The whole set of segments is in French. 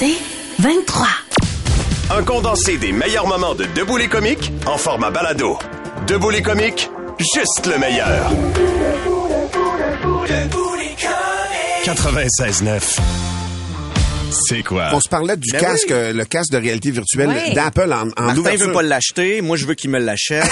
C'est 23. Un condensé des meilleurs moments de Debout les comiques en format balado. Debout les comiques, juste le meilleur. 96.9. C'est quoi? On se parlait du Ben casque, oui. euh, le casque de réalité virtuelle d'Apple en, en Martin ouverture. veut pas l'acheter, moi je veux qu'il me l'achète.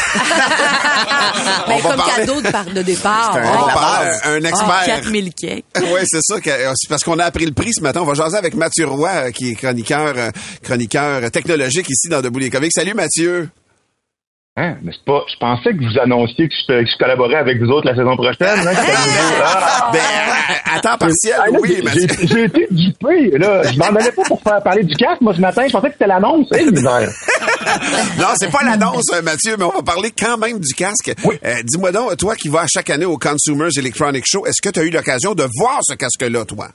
Ben, va comme parler- cadeau de, par- de départ. Un, Oh, on parle, un- un oh, expert. 4000 cakes. oui, c'est ça. que- euh, c'est parce qu'on a appris le prix ce matin. On va jaser avec Mathieu Roy, euh, qui est chroniqueur, chroniqueur technologique ici dans Debout les comiques. Salut Mathieu. Hein? Mais c'est pas. Je pensais que vous annonciez que je, que je collaborais avec vous autres la saison prochaine. Hein? Ah! Ben, à, temps partiel, Ah, là, oui, j'ai- Mathieu. j'ai été dupé, là. Je m'en allais pas pour faire parler du casque, moi, ce matin. Je pensais que c'était l'annonce. Misère. Non, c'est pas l'annonce, euh, Mathieu, mais on va parler quand même du casque. Oui. Euh, Dis-moi donc, toi qui vas chaque année au Consumers Electronic Show, est-ce que tu as eu l'occasion de voir ce casque-là, toi?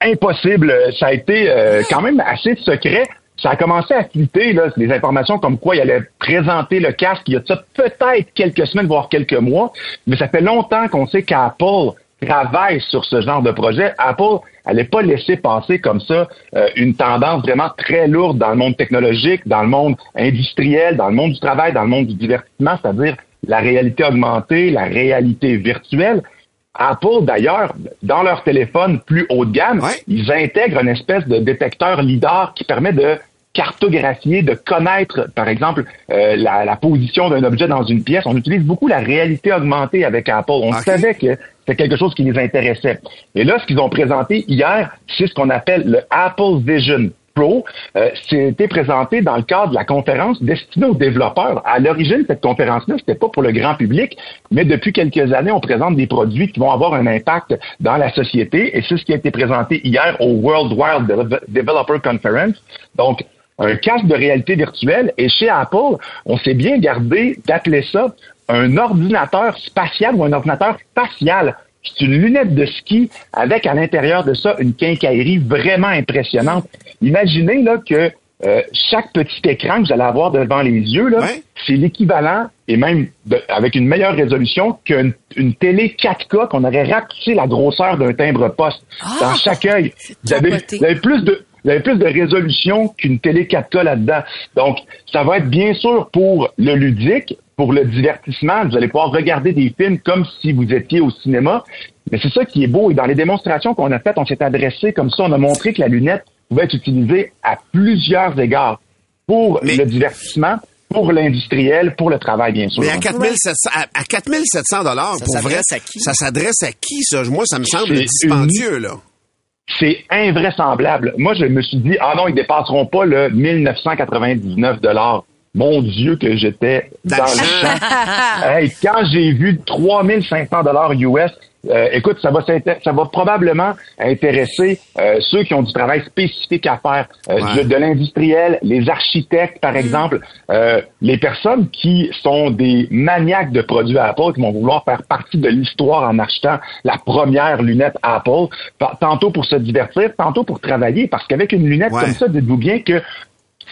Impossible. Ça a été euh, quand même assez secret. Ça a commencé à fuiter, là, des informations comme quoi il allait présenter le casque il y a ça peut-être quelques semaines, voire quelques mois. Mais ça fait longtemps qu'on sait qu'Apple travaille sur ce genre de projet. Apple n'allait pas laisser passer comme ça euh, une tendance vraiment très lourde dans le monde technologique, dans le monde industriel, dans le monde du travail, dans le monde du divertissement, c'est-à-dire la réalité augmentée, la réalité virtuelle. Apple, d'ailleurs, dans leur téléphone plus haut de gamme, Ouais. ils intègrent une espèce de détecteur LIDAR qui permet de cartographier, de connaître, par exemple, euh, la, la position d'un objet dans une pièce. On utilise beaucoup la réalité augmentée avec Apple. On savait que c'était quelque chose qui les intéressait. Et là, ce qu'ils ont présenté hier, c'est ce qu'on appelle le Apple Vision Pro. Euh, C'était présenté dans le cadre de la conférence destinée aux développeurs. À l'origine, cette conférence-là, c'était pas pour le grand public, mais depuis quelques années, on présente des produits qui vont avoir un impact dans la société, et c'est ce qui a été présenté hier au World Wide Deve- Developer Conference. Donc, un casque de réalité virtuelle, et chez Apple, on s'est bien gardé d'appeler ça un ordinateur spatial ou un ordinateur spatial. C'est une lunette de ski avec à l'intérieur de ça une quincaillerie vraiment impressionnante. Imaginez là que euh, chaque petit écran que vous allez avoir devant les yeux, là, Ouais. c'est l'équivalent, et même de- avec une meilleure résolution, qu'une une télé 4K qu'on aurait rapetissé la grosseur d'un timbre-poste dans chaque œil. Vous avez, capoté. vous avez plus de vous avez plus de résolution qu'une télé 4K là-dedans. Donc, ça va être bien sûr pour le ludique, pour le divertissement. Vous allez pouvoir regarder des films comme si vous étiez au cinéma. Mais c'est ça qui est beau. Et dans les démonstrations qu'on a faites, on s'est adressé comme ça. On a montré que la lunette pouvait être utilisée à plusieurs égards pour Mais- le divertissement, pour l'industriel, pour le travail, bien sûr. Mais à 4700, à, à 4700 dollars, pour vrai, à qui? ça s'adresse à qui, ça? Moi, ça me semble dispendieux, là. C'est invraisemblable. Moi, je me suis dit, ah non, ils dépasseront pas le 1999 dollars. Mon Dieu, que j'étais dans le champ. Hey, quand j'ai vu 3500 dollars US, euh, écoute, ça va, ça va probablement intéresser euh, ceux qui ont du travail spécifique à faire, euh, Ouais. de, de l'industriel, les architectes, par exemple, euh, les personnes qui sont des maniaques de produits Apple, qui vont vouloir faire partie de l'histoire en achetant la première lunette Apple, tantôt pour se divertir, tantôt pour travailler, parce qu'avec une lunette Ouais. comme ça, dites-vous bien que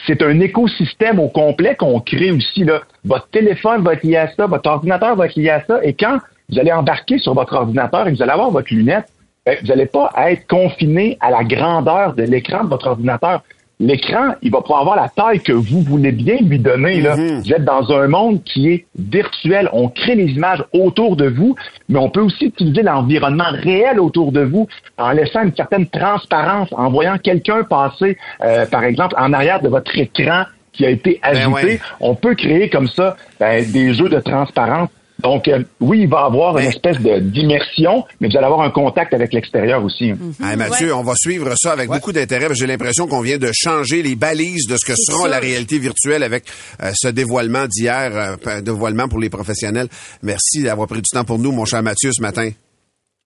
c'est un écosystème au complet qu'on crée aussi. Là. Votre téléphone va être lié à ça, votre ordinateur va être lié à ça, et quand vous allez embarquer sur votre ordinateur et que vous allez avoir votre lunette, ben, vous n'allez pas être confiné à la grandeur de l'écran de votre ordinateur. L'écran, il va pouvoir avoir la taille que vous voulez bien lui donner. Là. Vous êtes dans un monde qui est virtuel. On crée les images autour de vous, mais on peut aussi utiliser l'environnement réel autour de vous en laissant une certaine transparence, en voyant quelqu'un passer, euh, par exemple, en arrière de votre écran qui a été ajouté. ouais. On peut créer comme ça ben, des jeux de transparence. Donc, euh, oui, il va y avoir une espèce de d'immersion, mais vous allez avoir un contact avec l'extérieur aussi. Hey, Mathieu, on va suivre ça avec beaucoup d'intérêt. parce que J'ai l'impression qu'on vient de changer les balises de ce que sera sûr. la réalité virtuelle avec euh, ce dévoilement d'hier, euh, dévoilement pour les professionnels. Merci d'avoir pris du temps pour nous, mon cher Mathieu, ce matin.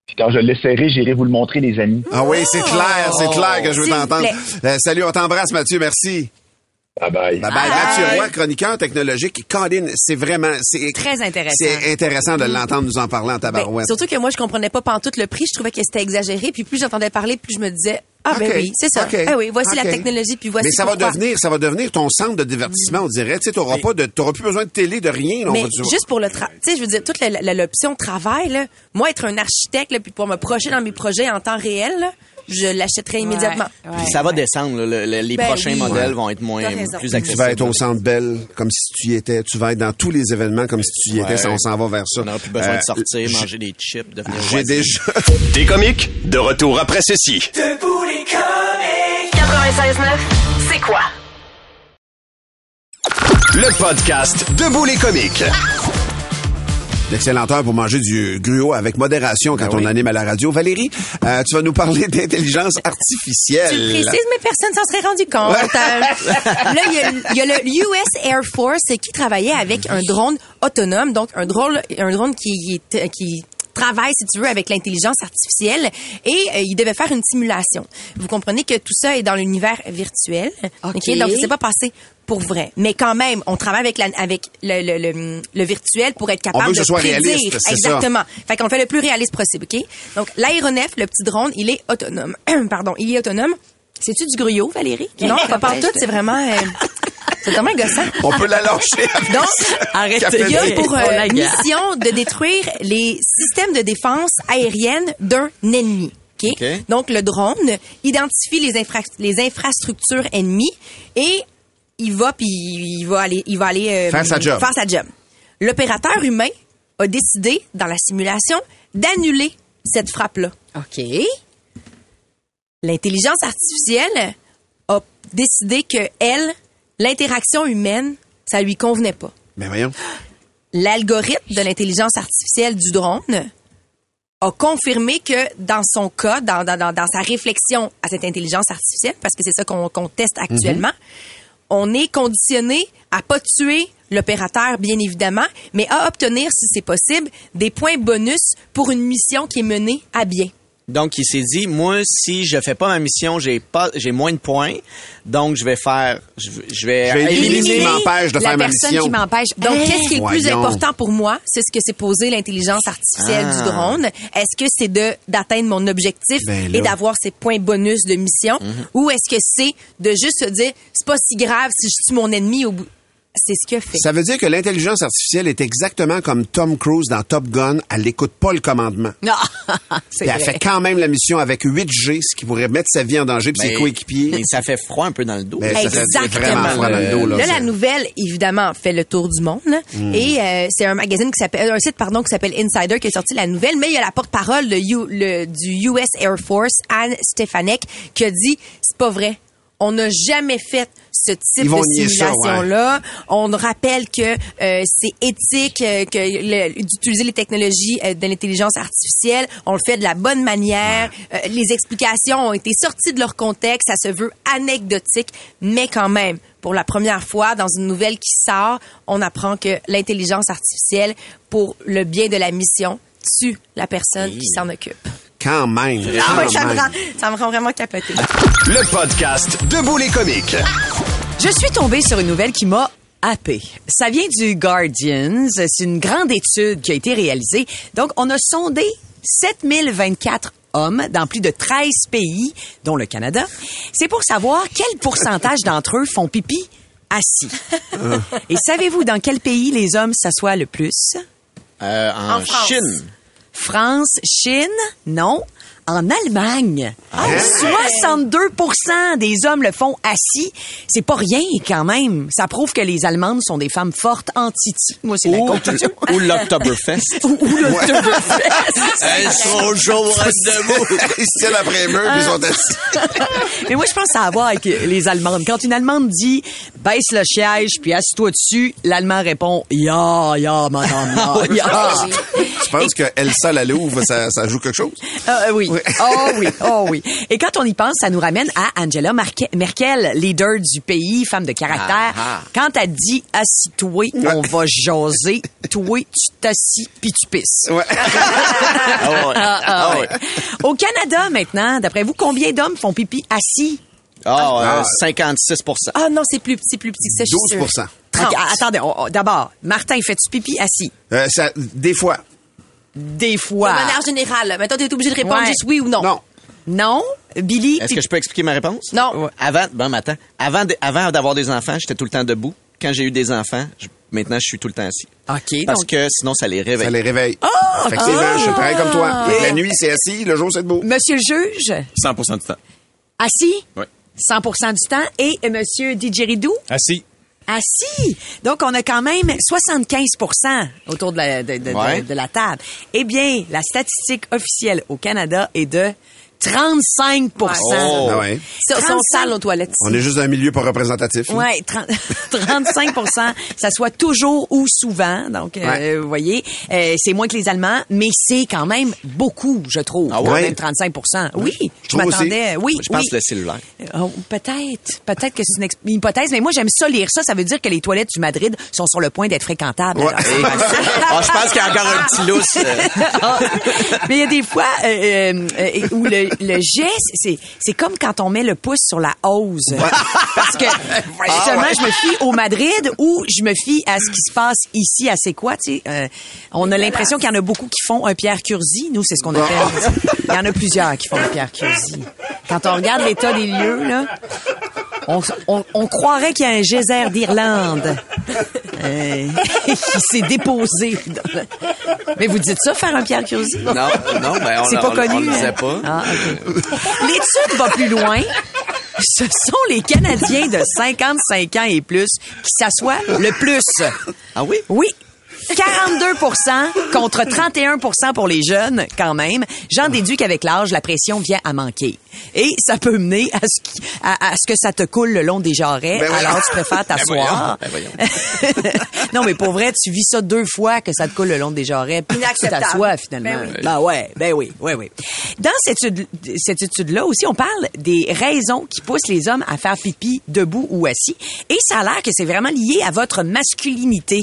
Puis quand je l'essaierai, j'irai vous le montrer, les amis. Ah oui, c'est clair, c'est clair que je veux t'entendre. Euh, salut, on t'embrasse, Mathieu, merci. Bye bye. Bye bye. Mathieu Roy, chroniqueur technologique. Colin, c'est vraiment, c'est Très intéressant. C'est intéressant de l'entendre nous en parler en Ben, tabarouette. surtout que moi, je comprenais pas pantoute le prix. Je trouvais que c'était exagéré. Puis plus j'entendais parler, plus je me disais, ah ben oui, c'est ça. Ah oui, voici la technologie, puis voici Mais ça va devenir, ça va devenir ton centre de divertissement, on dirait. Tu sais, t'auras pas de, t'auras plus besoin de télé, de rien. là, on Mais va dire. juste pour le tu sais, je veux dire, toute l'option travail, là, moi, être un architecte, là, puis pouvoir me projeter dans mes projets en temps réel, là, je l'achèterais immédiatement. Ouais. Puis ça va descendre. là. Le- le- les Ben prochains oui. modèles vont être moins plus Tu accessibles. vas être au centre Belle comme si tu y étais. Tu vas être dans tous les événements comme si tu y étais. Ça, on s'en va vers ça. On n'aura plus besoin Euh, de sortir, j- manger des chips, devenir J'ai déjà. Des comiques, de retour après ceci. 96.9, c'est quoi? Le podcast Debout les comiques. Heure pour manger du gruau avec modération quand Ben on anime à la radio. Valérie, euh, tu vas nous parler d'intelligence Tu artificielle. le précises, mais personne s'en serait rendu compte. Euh, là, il y, a, il y a le US Air Force qui travaillait avec un drone autonome, donc un drone, un drone qui est, qui travaille, si tu veux, avec l'intelligence artificielle et euh, il devait faire une simulation. Vous comprenez que tout ça est dans l'univers virtuel. OK? Donc, c'est pas passé pour vrai. Mais quand même, on travaille avec, la, avec le, le, le, le virtuel pour être capable veut que ce de soit prédire. réaliste, c'est ça. Exactement. Fait qu'on fait le plus réaliste possible, OK? Donc, l'aéronef, le petit drone, il est autonome. Pardon, il est autonome. C'est-tu du gruyot, Valérie? Non, pas partout, c'est vraiment... euh, c'est vraiment gossant. On peut la lâcher. avec Donc, Arrêtez. il y a pour euh, Oh, la mission de détruire les systèmes de défense aérienne d'un ennemi. OK? OK. Donc, le drone identifie les, infra- les infrastructures ennemies et il va puis il va aller, il va aller euh, Faire sa job. Faire sa job. L'opérateur humain a décidé, dans la simulation, d'annuler cette frappe-là. OK. L'intelligence artificielle a décidé que elle, l'interaction humaine, ça lui convenait pas. Mais Ben voyons. l'algorithme de l'intelligence artificielle du drone a confirmé que dans son cas, dans, dans, dans, dans sa réflexion à cette intelligence artificielle, parce que c'est ça qu'on qu'on teste actuellement, on est conditionné à pas tuer l'opérateur, bien évidemment, mais à obtenir, si c'est possible, des points bonus pour une mission qui est menée à bien. Donc, il s'est dit, moi, si je fais pas ma mission, j'ai pas, j'ai moins de points. Donc, je vais faire, je, vais- je vais Je vais éliminer ce qui Éliminer m'empêche de la faire ma personne mission. qui m'empêche. Donc, Hein? qu'est-ce qui est le plus important pour moi? C'est ce que s'est posé l'intelligence artificielle Ah. du drone. Est-ce que c'est de d'atteindre mon objectif Ben et d'avoir ces points bonus de mission? Ou est-ce que c'est de juste se dire, c'est pas si grave si je tue mon ennemi au bout? C'est ce qu'il a fait. Ça veut dire que l'intelligence artificielle est exactement comme Tom Cruise dans Top Gun. Elle n'écoute pas le commandement. Non, c'est Puis elle vrai. fait quand même la mission avec 8G, ce qui pourrait mettre sa vie en danger puis ses Ben, coéquipiers. Et ça fait froid un peu dans le dos. Ben, ça fait Exactement. vraiment froid dans le dos. Là, Là, la nouvelle, évidemment, fait le tour du monde. Hmm. Et euh, c'est un magazine qui s'appelle, un site, pardon, qui s'appelle Insider qui a sorti la nouvelle. Mais il y a la porte-parole du US Air Force, Anne Stefanek, qui a dit, c'est pas vrai. On n'a jamais fait ce type de simulation-là. On rappelle que euh, c'est éthique euh, que le- d'utiliser les technologies euh, de l'intelligence artificielle. On le fait de la bonne manière. Euh, les explications ont été sorties de leur contexte. Ça se veut anecdotique, mais quand même, pour la première fois, dans une nouvelle qui sort, on apprend que l'intelligence artificielle, pour le bien de la mission, tue la personne qui s'en occupe. Quand même. Ah ouais, ça me rend, ça me rend vraiment capoter. Le podcast Debout les comiques. Je suis tombée sur une nouvelle qui m'a happée. Ça vient du Guardian. C'est une grande étude qui a été réalisée. Donc, on a sondé 7024 hommes dans plus de 13 pays, dont le Canada. C'est pour savoir quel pourcentage d'entre eux font pipi assis. Et savez-vous dans quel pays les hommes s'assoient le plus? Euh, en. Chine. France, Chine, non. En Allemagne, 62% des hommes le font assis. C'est pas rien quand même. Ça prouve que les Allemandes sont des femmes fortes anti-ti. Moi, c'est la Ou, conclusion. ou l'Octoberfest. Ou l'Oktoberfest. Elles sont chaudes debout. Ils se tiennent après eux, puis ils sont assis. Mais moi, je pense que ça a à voir avec les Allemandes. Quand une Allemande dit, baisse le siège, puis assis-toi dessus. L'Allemand répond, ya, ya, madame, ya, ya. Tu penses que Elsa la Louve, ça, ça joue quelque chose? Ah, oui. Oh oui, oh oui. Et quand on y pense, ça nous ramène à Angela Marke- Merkel, leader du pays, femme de caractère. Ah, ah. Quand elle dit assis-toi, on va jaser. Toi, tu t'assis puis tu pisses. Ouais. Ah ouais. Ah, Ah ouais. ouais. Au Canada maintenant, d'après vous, combien d'hommes font pipi assis? Ah, euh, Ah. 56% Ah non, c'est plus, c'est plus petit que ça, je suis 12 sûre. Ok, attendez, on- on- d'abord, Martin, fais-tu pipi assis? Euh, ça, Des fois. Des De fois. manière générale. Maintenant, t'es obligé de répondre Ouais. juste oui ou non. Non. Non? Billy? Est-ce tu- que je peux expliquer ma réponse? Non. Ouais. Avant, bon, mais attends. Avant, de- avant d'avoir des enfants, j'étais tout le temps debout. Quand j'ai eu des enfants, je- maintenant, je suis tout le temps assis. OK, Parce donc, que sinon, ça les réveille. Ça les réveille. Ah! Effectivement, je suis pareil comme toi. Fait que La nuit, c'est assis, le jour, c'est debout. Monsieur le juge, 100% du temps. assis? Oui. 100% du temps. Et euh, Monsieur Didgeridoo? Assis. Assis. Donc, on a quand même 75% autour de la, de, de- de- Ouais. de la table. Eh bien, la statistique officielle au Canada est de 35 Oh. Ah ouais. Ils sont 35. sales aux toilettes. On est juste dans un milieu pas représentatif. Ouais, 30 35% ça soit toujours ou souvent. Donc, euh, Ouais. vous voyez, euh, c'est moins que les Allemands, mais c'est quand même beaucoup, je trouve. Ah quand ouais? même 35 Oui, je m'attendais. Oui, Je pense oui. le cellulaire. Oh, peut-être, peut-être que c'est une, hypothèse, mais moi j'aime ça lire ça. Ça veut dire que les toilettes du Madrid sont sur le point d'être fréquentables. Ouais. Alors, Ah, je pense qu'il y a encore un petit lousse. euh. ah, mais il y a des fois euh, euh, euh, où le, le jet, c'est c'est comme quand on met le pouce sur la hose. Parce que justement, je me fie au Madrid ou je me fie à ce qui se passe ici à C'est quoi, tu sais. euh, on a l'impression qu'il y en a beaucoup qui font un Pierre Curzi. Nous, c'est ce qu'on appelle. Il y en a plusieurs qui font un Pierre Curzi. Quand on regarde l'état des lieux, là, on, on- on croirait qu'il y a un geyser d'Irlande euh, qui s'est déposé. Mais vous dites ça, faire un Pierre Curzi? Non, non, ben on C'est pas on- connu. On le disait hein? pas. Ah. L'étude va plus loin. Ce sont les Canadiens de 55 ans et plus qui s'assoient le plus. Ah oui? Oui. 42% contre 31% pour les jeunes, quand même. J'en déduis qu'avec l'âge, la pression vient à manquer. Et ça peut mener à ce, qui- à, à ce que ça te coule le long des jarrets. Ben alors, tu préfères t'asseoir. Ben voyons, non, mais pour vrai, tu vis ça deux fois que ça te coule le long des jarrets. Puis tu t'assois, finalement. Ben oui. Ben ouais, ben oui, oui, oui. Dans cette étude, cette étude-là aussi, on parle des raisons qui poussent les hommes à faire pipi debout ou assis. Et ça a l'air que c'est vraiment lié à votre masculinité.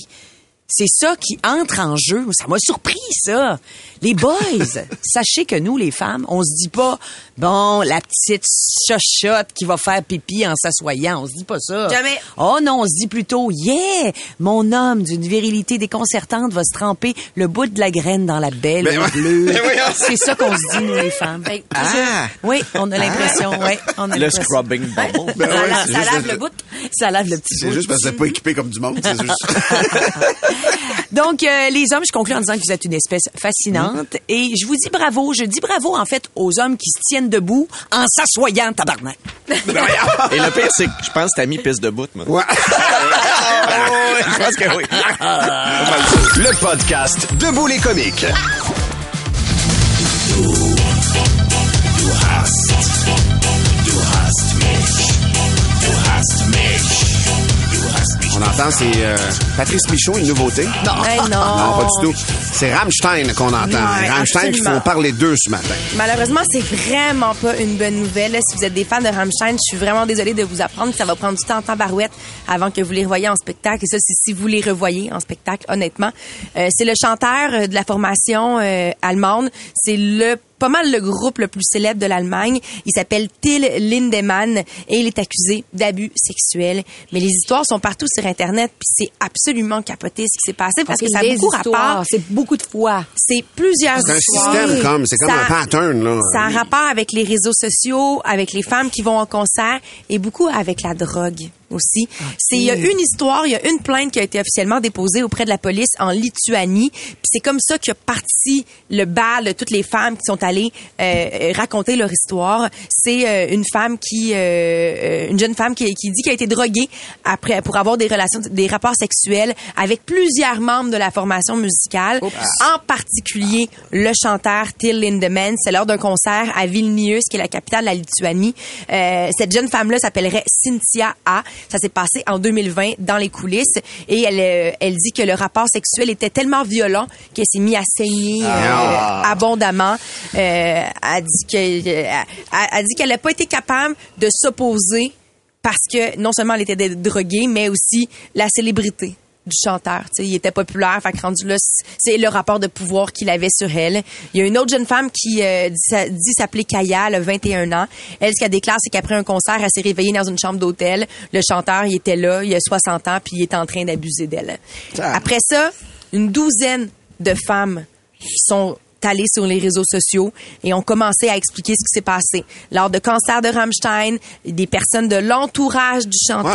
C'est ça qui entre en jeu. Ça m'a surpris, ça. Les boys, sachez que nous, les femmes, on se dit pas, bon, la petite chochotte qui va faire pipi en s'assoyant. On se dit pas ça. Jamais. Oh non, on se dit plutôt, yeah, mon homme d'une virilité déconcertante va se tremper le bout de la graine dans la belle Ben eau bleue. Ben. C'est ça qu'on se dit, nous, les femmes. Ah! Oui, on a l'impression, oui, on a Le scrubbing bubble. Ben ouais, c'est ça lave le bout. Ça lave le petit C'est bout. juste parce que c'est pas équipé comme du monde. C'est juste... Donc, euh, les hommes, je conclue en disant que vous êtes une espèce fascinante. Et je vous dis bravo. Je dis bravo, en fait, aux hommes qui se tiennent debout en s'assoyant, tabarnak. Et le pire, c'est que je pense que t'as mis piste de bout, moi. Ouais. Ouais, je pense que oui. Le podcast Debout les comiques. On entend, c'est euh, Patrice Michaud, une nouveauté? Non. Hey, non. Non, pas du tout. C'est Rammstein qu'on entend. Ouais, Rammstein qui absolument. font parler d'eux ce matin. Malheureusement, c'est vraiment pas une bonne nouvelle. là. Si vous êtes des fans de Rammstein, je suis vraiment désolée de vous apprendre que ça va prendre du temps en tabarouette avant que vous les revoyez en spectacle. Et ça, c'est si vous les revoyez en spectacle, honnêtement. Euh, c'est le chanteur euh, de la formation euh, allemande. C'est le pas mal le groupe le plus célèbre de l'Allemagne. Il s'appelle Till Lindemann et il est accusé d'abus sexuels. Mais les histoires sont partout sur Internet, puis c'est absolument capoté ce qui s'est passé parce que ça a beaucoup rapport. C'est beaucoup de fois. C'est plusieurs C'est un système comme, c'est comme Ça- un pattern, là. Ça a rapport avec les réseaux sociaux, avec les femmes qui vont en concert et beaucoup avec la drogue aussi. C'est il y a une histoire, il y a une plainte qui a été officiellement déposée auprès de la police en Lituanie, puis c'est comme ça qu'a parti le bal de toutes les femmes qui sont allées euh, raconter leur histoire. C'est euh, une femme qui euh, euh, une jeune femme qui, qui dit qu'elle a été droguée après pour avoir des relations des rapports sexuels avec plusieurs membres de la formation musicale, en particulier le chanteur Till Lindemann. C'est lors d'un concert à Vilnius, qui est la capitale de la Lituanie. Euh, cette jeune femme-là s'appellerait Cynthia A. Ça s'est passé en 2020 dans les coulisses et elle, euh, elle dit que le rapport sexuel était tellement violent qu'elle s'est mise à saigner euh, Ah. abondamment. Euh, elle dit que, euh, elle, elle dit qu'elle n'a pas été capable de s'opposer parce que non seulement elle était droguée, mais aussi la célébrité du chanteur. Il était populaire, fait que rendu là, c'est le rapport de pouvoir qu'il avait sur elle. Il y a une autre jeune femme qui euh, dit, sa- dit s'appeler Kaya, elle a 21 ans. Elle, ce qu'elle déclare, c'est qu'après un concert, elle s'est réveillée dans une chambre d'hôtel. Le chanteur, il était là, il a 60 ans, puis il est en train d'abuser d'elle. Après ça, une douzaine de femmes sont allées sur les réseaux sociaux et ont commencé à expliquer ce qui s'est passé. Lors de concert de Rammstein, des personnes de l'entourage du chanteur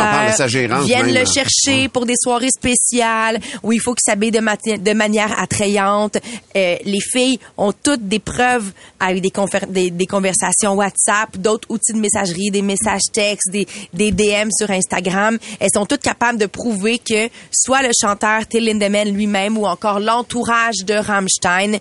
viennent même, le chercher pour des soirées spéciales où il faut qu'il s'habille de, manière attrayante. Euh, les filles ont toutes des preuves avec des, confer- des, des conversations WhatsApp, d'autres outils de messagerie, des messages textes, des, des DM sur Instagram. Elles sont toutes capables de prouver que soit le chanteur Till Lindemann lui-même ou encore l'entourage de Rammstein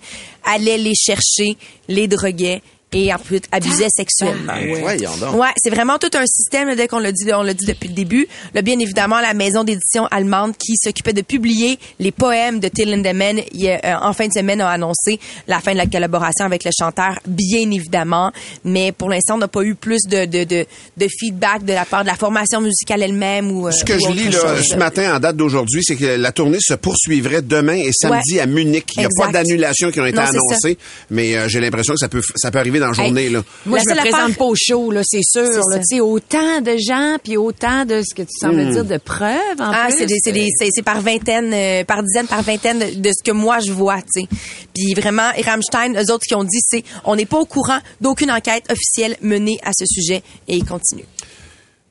allait les chercher, les droguait et ensuite abusait sexuellement. Ben. Ouais, c'est vraiment tout un système là, dès qu'on l'a dit, on l'a dit depuis le début. Là, bien évidemment, la maison d'édition allemande qui s'occupait de publier les poèmes de Till Lindemann il y a, euh, en fin de semaine a annoncé la fin de la collaboration avec le chanteur, bien évidemment. Mais pour l'instant, on n'a pas eu plus de, de, de, de feedback de la part de la formation musicale elle-même ou. euh, Ce que ou je autre lis là, ce matin en date d'aujourd'hui, c'est que la tournée se poursuivrait demain et samedi Ouais. à Munich. Il n'y a Exact. pas d'annulation qui ont été Non, annoncées, mais euh, j'ai l'impression que ça peut, ça peut arriver dans la journée. Hey. Là. Moi, La je me présente affaire- pas au show, là, c'est sûr. Là. ça. Tu sais, autant de gens, puis autant de ce que tu sembles dire de preuves, en Ah, plus. c'est des, c'est par vingtaine, euh, par dizaine, par vingtaine de, de ce que moi je vois, tu sais. Puis vraiment, Rammstein, eux autres qui ont dit, c'est, on n'est pas au courant d'aucune enquête officielle menée à ce sujet et ils continuent.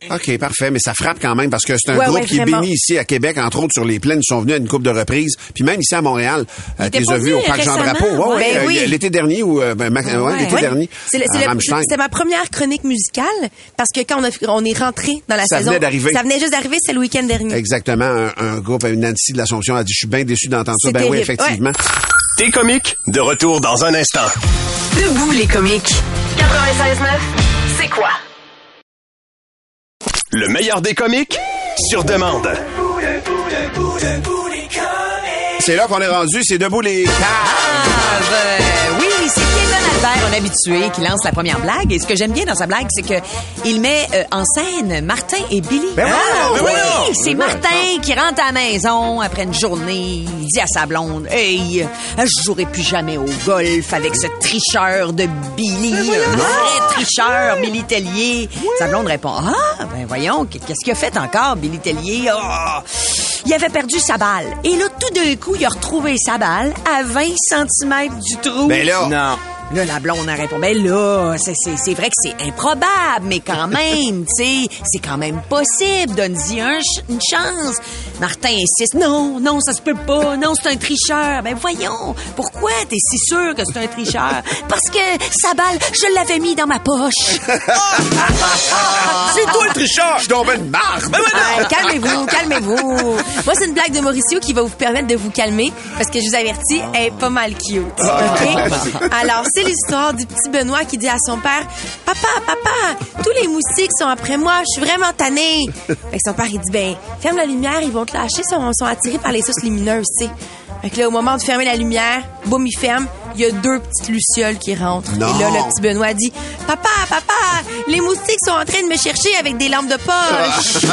OK, parfait, mais ça frappe quand même parce que c'est un Ouais, groupe ouais, qui est béni ici à Québec, entre autres sur les plaines. Ils sont venus à une coupe de reprises, puis même ici à Montréal. Tu les as vus au parc Jean récemment? Drapeau. Ouais, Ben euh, oui. l'été dernier ou euh, ben, ma- ouais, l'été Ouais. dernier. C'est, ma première chronique musicale parce que quand on, a, on est rentré dans la Ça saison, venait d'arriver. ça venait juste d'arriver, c'est le week-end dernier. Exactement, un, un groupe, Nancy de l'Assomption a dit, je suis bien déçu d'entendre ça. Ben oui, effectivement. T'es comique, de retour dans un instant. Debout les comiques. 96.9, c'est quoi? Le meilleur des comiques, sur demande. C'est là qu'on est rendu, c'est debout les caves. Ah, ben, Albert, un habitué, qui lance la première blague. Et ce que j'aime bien dans sa blague, c'est que il met euh, en scène Martin et Billy. Ben Ah, ben oui, c'est Martin qui rentre à la maison après une journée. Il dit à sa blonde, Hey, je jouerai plus jamais au golf avec ce tricheur de Billy, un vrai tricheur, Billy Tellier. Sa blonde répond, Ah, ben voyons, qu'est-ce qu'il a fait encore, Billy Tellier? Ah, il avait perdu sa balle. Et là, tout d'un coup, il a retrouvé sa balle à 20 cm du trou. Ben là. Non. Là, la blonde a répondu, ben là, c'est, vrai que c'est improbable, mais quand même, tu sais, c'est quand même possible. Donne-y un une chance. Martin insiste, non, non, ça se peut pas, non, c'est un tricheur. Ben voyons, pourquoi t'es si sûr que c'est un tricheur? Parce que sa balle, je l'avais mis dans ma poche. C'est toi le tricheur! Je suis tombé de marde. Ah, calmez-vous, calmez-vous. Moi, c'est une blague de Mauricio qui va vous permettre de vous calmer parce que je vous avertis, elle est pas mal cute. OK? Alors, c'est l'histoire du petit Benoît qui dit à son père Papa, papa, tous les moustiques sont après moi, je suis vraiment tanné. Son père, il dit Ben, ferme la lumière, ils vont te lâcher, ils sont, sont attirés par les sources lumineuses, tu sais. Fait que là, au moment de fermer la lumière, boum, il ferme. Il y a deux petites lucioles qui rentrent. Non. Et là, le petit Benoît dit Papa, papa, les moustiques sont en train de me chercher avec des lampes de poche.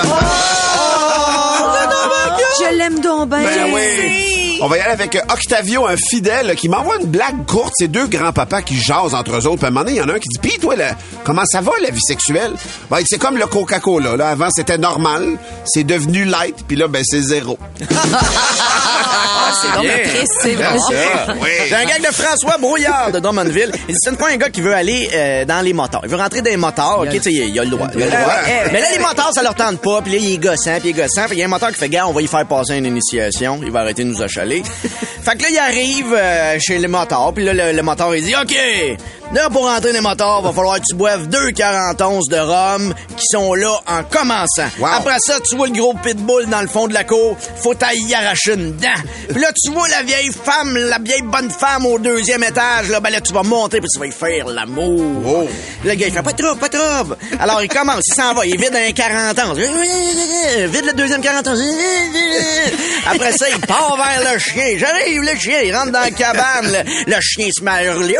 je l'aime donc ben. Ben oui. On va y aller avec euh, Octavio, un fidèle, qui m'envoie une blague courte. C'est deux grands-papas qui jasent entre eux autres. Puis à un moment donné, il y en a un qui dit, pis toi, là, comment ça va, la vie sexuelle? Ben, c'est comme le Coca-Cola. Là. Avant, c'était normal. C'est devenu light. Puis là, ben, c'est zéro. Ah, c'est donc Bien. triste, c'est vrai. Oui. J'ai un gag de François Brouillard de Drummondville. Il dit, c'est pas un gars qui veut aller euh, dans les motards. Il veut rentrer dans les motards. OK, tu sais, il, il a le droit. Il a le droit. Ouais. Mais là, les motards, ça leur tente pas. Puis là, il est gossant, puis il est gossant. Puis il y a un moteur qui fait, gars, on va y faire passer une initiation. Il va arrêter de nous achaler. fait que là, il arrive euh, chez les motards. Puis là, le, le moteur, il dit, OK, là, pour rentrer dans les motards, va falloir que tu boives deux 40 onces de rhum qui sont là en commençant. Wow. Après ça, tu vois le gros pitbull dans le fond de la cour. Faut t'aille y arracher une dent. Puis là, là, tu vois la vieille femme, la vieille bonne femme au deuxième étage, là, ben là, tu vas monter puis tu vas y faire l'amour. Oh. Le gars, il fait pas de trouble, pas de trouble. Alors, il commence, il s'en va, il vide un 40 ans. Vide le deuxième 40 ans. Après ça, il part vers le chien. J'arrive, le chien, il rentre dans la cabane. Le, le chien se met à hurler.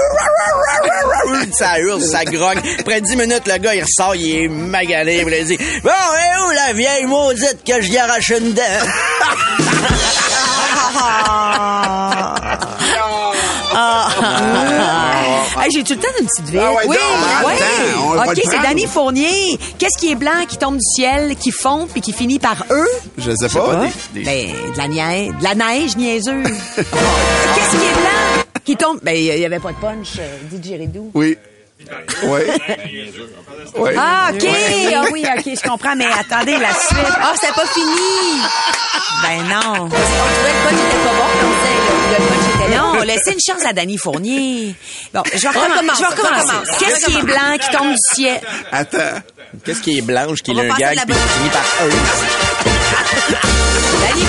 Ça hurle, ça grogne. Après 10 minutes, le gars, il ressort, il est magané. Il dit, bon, et où la vieille maudite que je lui arrache une dent? Hey, j'ai tout le temps une petite ville. Ah ouais, oui, donc, oui. temps, on va OK, le c'est prendre. Danny Fournier. Qu'est-ce qui est blanc, qui tombe du ciel, qui fond puis qui finit par eux? Je sais pas. Des- des- Ben, de la neige, de la neige niaiseuse. Qu'est-ce qui est blanc? Qui tombe? Ben, il y avait pas de punch, euh, DJ Redou. Oui. Oui. Oui. Ah, OK. Ah oui, OK, je comprends, mais attendez, la suite. Ah, c'est pas fini! Ben non. On trouvait que le punch était pas bon, on disait le, le punch était là. Non, laissez une chance à Danny Fournier. Bon, je vais recommencer. recommence, Je vais recommencer. recommence. Qu'est-ce qui est blanc, qui tombe du ciel? Attends. Qu'est-ce qui est blanche, qui va un gag, puis qui finit par eux?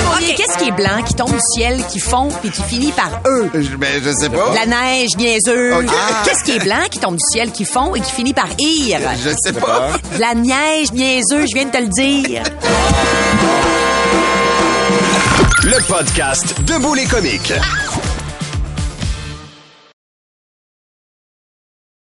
Fournier, qu'est-ce qui est blanc, qui tombe du ciel, qui fond puis qui finit par eux? Je, ben, je sais pas. De la neige niaiseuse. OK. Ah. Qu'est-ce qui est blanc, qui tombe du ciel, qui fond et qui finit par ire? Je sais pas. De la neige niaiseuse, je viens de te le dire. Le podcast Debout les comiques.